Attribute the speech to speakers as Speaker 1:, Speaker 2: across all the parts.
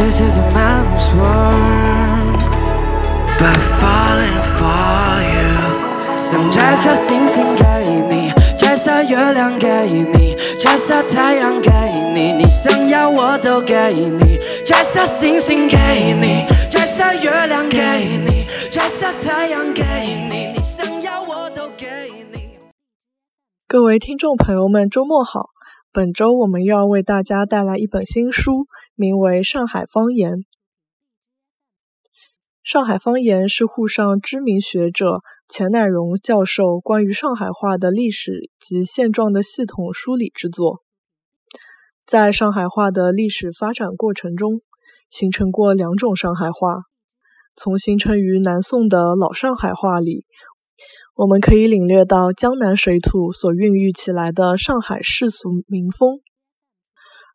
Speaker 1: is a man's world. But falling for you，想摘下星星给你，摘下月亮给你，摘下太阳给你，你想要我都给你，摘下星星给你，摘下月亮给你，摘下太阳给你，你想要我都给你。
Speaker 2: 各位听众朋友们，周末好！本周我们又要为大家带来一本新书，名为《上海方言》。上海方言是沪上知名学者钱乃荣教授关于上海话的历史及现状的系统梳理之作。在上海话的历史发展过程中，形成过两种上海话。从形成于南宋的老上海话里，我们可以领略到江南水土所孕育起来的上海世俗民风；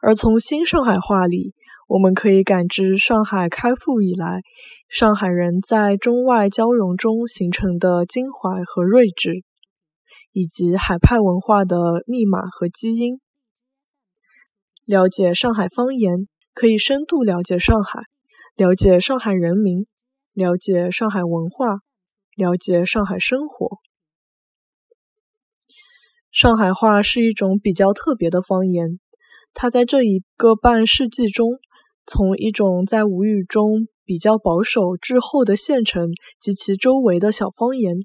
Speaker 2: 而从新上海话里，我们可以感知上海开埠以来。上海人在中外交融中形成的襟怀和睿智，以及海派文化的密码和基因。了解上海方言，可以深度了解上海，了解上海人民，了解上海文化，了解上海生活。上海话是一种比较特别的方言，它在这一个半世纪中，从一种在吴语中。比较保守滞后的县城及其周围的小方言，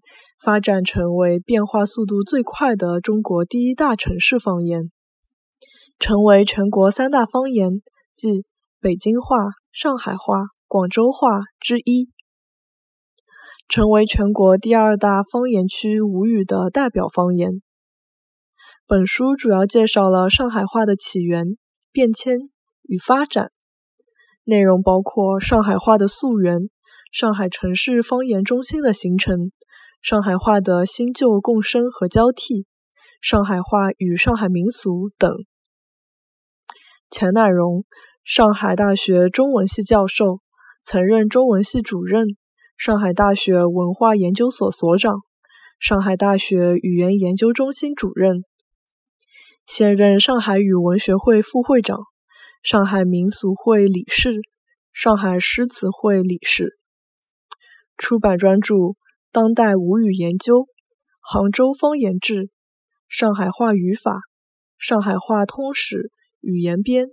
Speaker 2: 发展成为变化速度最快的中国第一大城市方言，成为全国三大方言，即北京话、上海话、广州话之一，成为全国第二大方言区吴语的代表方言。本书主要介绍了上海话的起源、变迁与发展。内容包括上海话的溯源、上海城市方言中心的形成、上海话的新旧共生和交替、上海话与上海民俗等。钱乃荣，上海大学中文系教授，曾任中文系主任、上海大学文化研究所所长、上海大学语言研究中心主任，现任上海语文学会副会长。上海民俗会理事，上海诗词会理事。出版专著《当代吴语研究》《杭州方言志》《上海话语法》《上海话通史》《语言编》《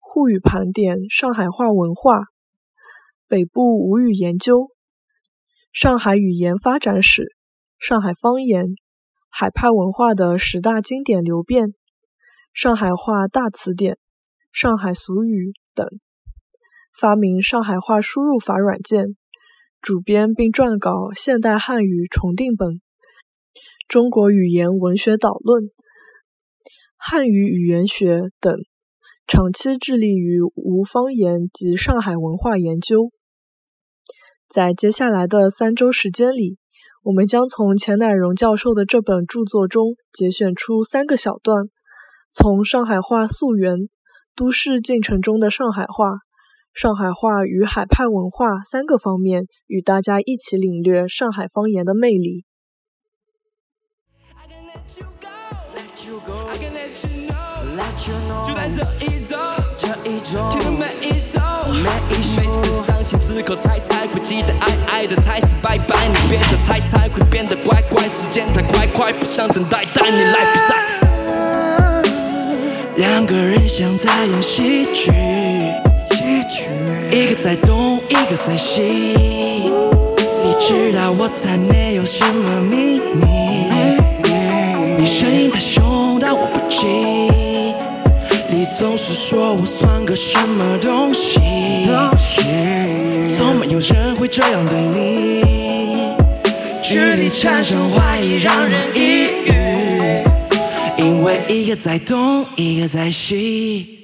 Speaker 2: 沪语盘点》《上海话文化》《北部吴语研究》《上海语言发展史》《上海方言》《海派文化的十大经典流变》《上海话大词典》。上海俗语等，发明上海话输入法软件，主编并撰稿《现代汉语重定本》《中国语言文学导论》《汉语语言学》等，长期致力于吴方言及上海文化研究。在接下来的三周时间里，我们将从钱乃荣教授的这本著作中节选出三个小段，从上海话溯源。都市进程中的上海话、上海话与海派文化三个方面，与大家一起领略上海方言的魅力。就在这一周，这一周，听的每一首，每次伤心之后，猜猜会记得爱爱的太死拜拜。你别再猜猜会变得乖乖，时间太快快，不想等待，带你来比赛。两个人像在演喜剧，一个在东，一个在西。你知道我才没有什么秘密，你总是说我算个什么东西，从没有人会这样对你，距离产生怀疑，让人抑郁。因为一个在东，一个在西。